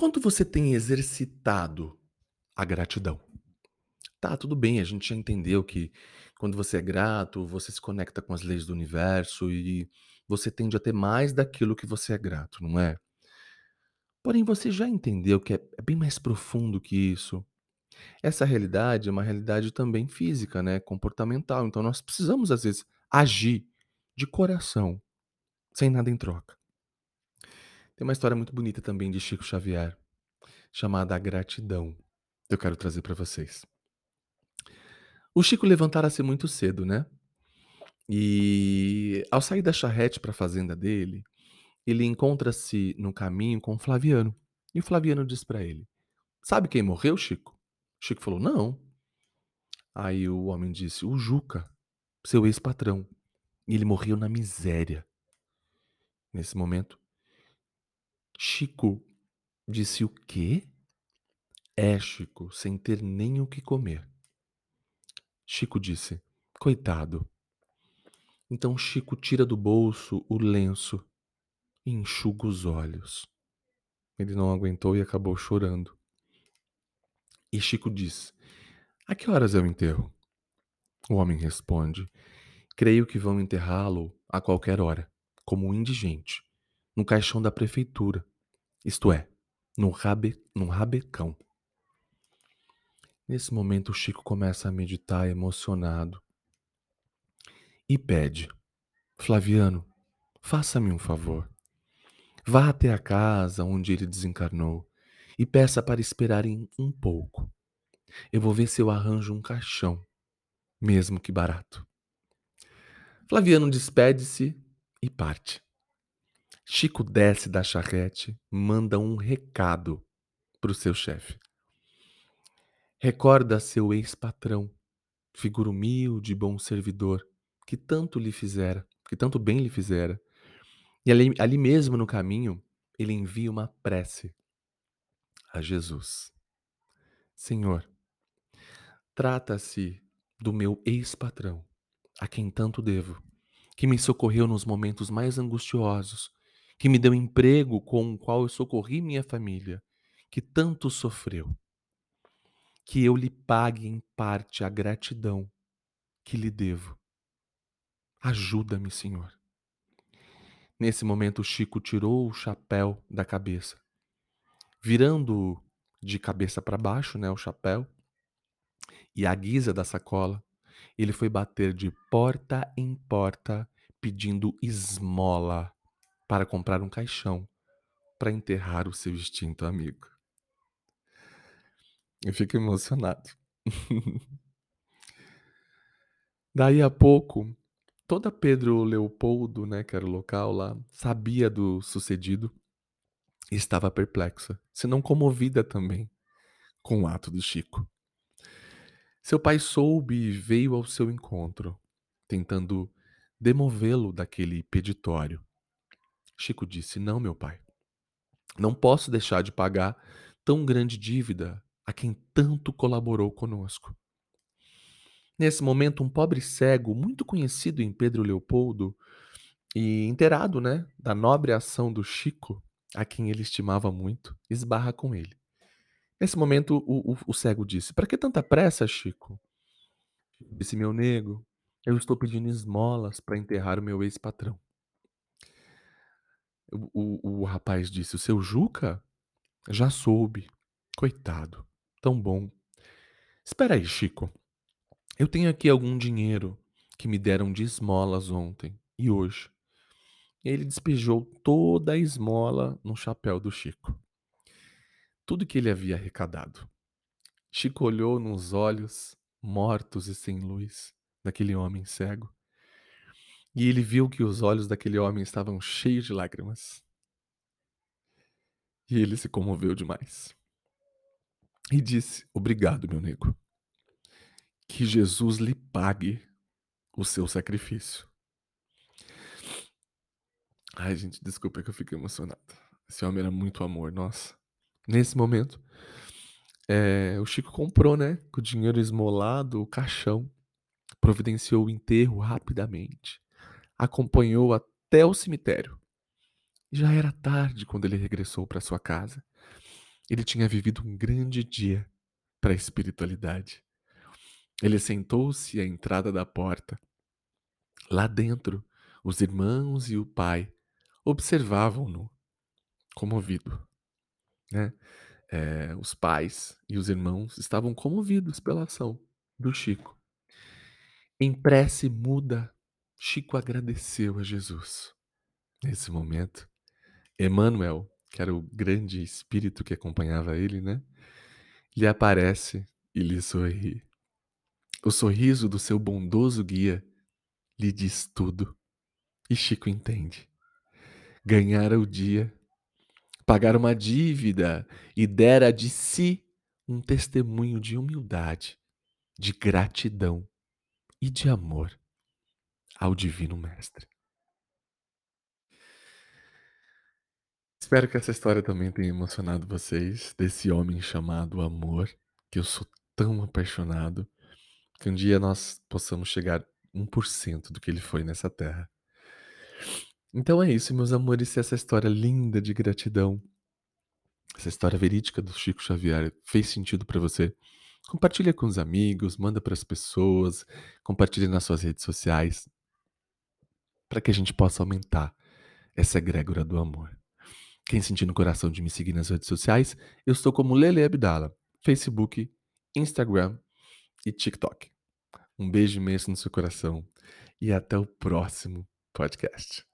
quanto você tem exercitado a gratidão? Tá, tudo bem, a gente já entendeu que quando você é grato, você se conecta com as leis do universo e você tende a ter mais daquilo que você é grato, não é? Porém, você já entendeu que é, é bem mais profundo que isso? Essa realidade é uma realidade também física, né? Comportamental. Então, nós precisamos, às vezes, agir de coração, sem nada em troca. Tem uma história muito bonita também de Chico Xavier, chamada A Gratidão. Eu quero trazer para vocês. O Chico levantara-se muito cedo, né? E ao sair da charrete para a fazenda dele, ele encontra-se no caminho com Flaviano. E o Flaviano diz para ele: Sabe quem morreu, Chico? Chico falou: Não. Aí o homem disse: O Juca, seu ex-patrão. E ele morreu na miséria. Nesse momento, Chico disse: O quê? É, Chico, sem ter nem o que comer. Chico disse: Coitado. Então Chico tira do bolso o lenço e enxuga os olhos. Ele não aguentou e acabou chorando. E Chico diz: A que horas é o enterro? O homem responde: Creio que vão enterrá-lo a qualquer hora, como um indigente, no caixão da prefeitura, isto é, no rabe, num rabecão. Nesse momento, Chico começa a meditar emocionado e pede: Flaviano, faça-me um favor. Vá até a casa onde ele desencarnou e peça para esperarem um pouco. Eu vou ver se eu arranjo um caixão, mesmo que barato. Flaviano despede-se e parte. Chico desce da charrete, manda um recado para o seu chefe. Recorda seu ex-patrão, figura humilde e bom servidor, que tanto lhe fizera, que tanto bem lhe fizera. E ali, ali mesmo no caminho, ele envia uma prece a Jesus. Senhor, trata-se do meu ex-patrão, a quem tanto devo, que me socorreu nos momentos mais angustiosos, que me deu emprego com o qual eu socorri minha família, que tanto sofreu. Que eu lhe pague em parte a gratidão que lhe devo. Ajuda-me, Senhor. Nesse momento, Chico tirou o chapéu da cabeça virando de cabeça para baixo, né, o chapéu, e a guisa da sacola, ele foi bater de porta em porta pedindo esmola para comprar um caixão para enterrar o seu extinto amigo. Eu fico emocionado. Daí a pouco, toda Pedro Leopoldo, né, que era o local lá, sabia do sucedido estava perplexa, se não comovida também, com o ato do Chico. Seu pai soube e veio ao seu encontro, tentando demovê-lo daquele peditório. Chico disse: Não, meu pai, não posso deixar de pagar tão grande dívida a quem tanto colaborou conosco. Nesse momento, um pobre cego, muito conhecido em Pedro Leopoldo e inteirado né, da nobre ação do Chico, a quem ele estimava muito, esbarra com ele. Nesse momento, o, o, o cego disse: Para que tanta pressa, Chico? Disse meu nego: Eu estou pedindo esmolas para enterrar o meu ex-patrão. O, o, o rapaz disse: O seu Juca? Já soube. Coitado. Tão bom. Espera aí, Chico. Eu tenho aqui algum dinheiro que me deram de esmolas ontem e hoje. Ele despejou toda a esmola no chapéu do Chico. Tudo que ele havia arrecadado. Chico olhou nos olhos, mortos e sem luz, daquele homem cego. E ele viu que os olhos daquele homem estavam cheios de lágrimas. E ele se comoveu demais. E disse: Obrigado, meu nego. Que Jesus lhe pague o seu sacrifício. Ai, gente, desculpa que eu fiquei emocionado. Esse homem era muito amor, nossa. Nesse momento, é, o Chico comprou, né, com o dinheiro esmolado, o caixão, providenciou o enterro rapidamente, acompanhou até o cemitério. Já era tarde quando ele regressou para sua casa. Ele tinha vivido um grande dia para a espiritualidade. Ele sentou-se à entrada da porta. Lá dentro, os irmãos e o pai observavam-no, comovido. Né? É, os pais e os irmãos estavam comovidos pela ação do Chico. Em prece muda, Chico agradeceu a Jesus. Nesse momento, Emmanuel, que era o grande espírito que acompanhava ele, né? Lhe aparece e lhe sorri. O sorriso do seu bondoso guia lhe diz tudo. E Chico entende. Ganhara o dia, pagar uma dívida e dera de si um testemunho de humildade, de gratidão e de amor ao Divino Mestre. Espero que essa história também tenha emocionado vocês, desse homem chamado Amor, que eu sou tão apaixonado, que um dia nós possamos chegar 1% do que ele foi nessa terra. Então é isso, meus amores, se essa história linda de gratidão, essa história verídica do Chico Xavier fez sentido para você, compartilha com os amigos, manda para as pessoas, compartilha nas suas redes sociais, para que a gente possa aumentar essa egrégora do amor. Quem sentir no coração de me seguir nas redes sociais, eu estou como Lele Abdala, Facebook, Instagram e TikTok. Um beijo imenso no seu coração e até o próximo podcast.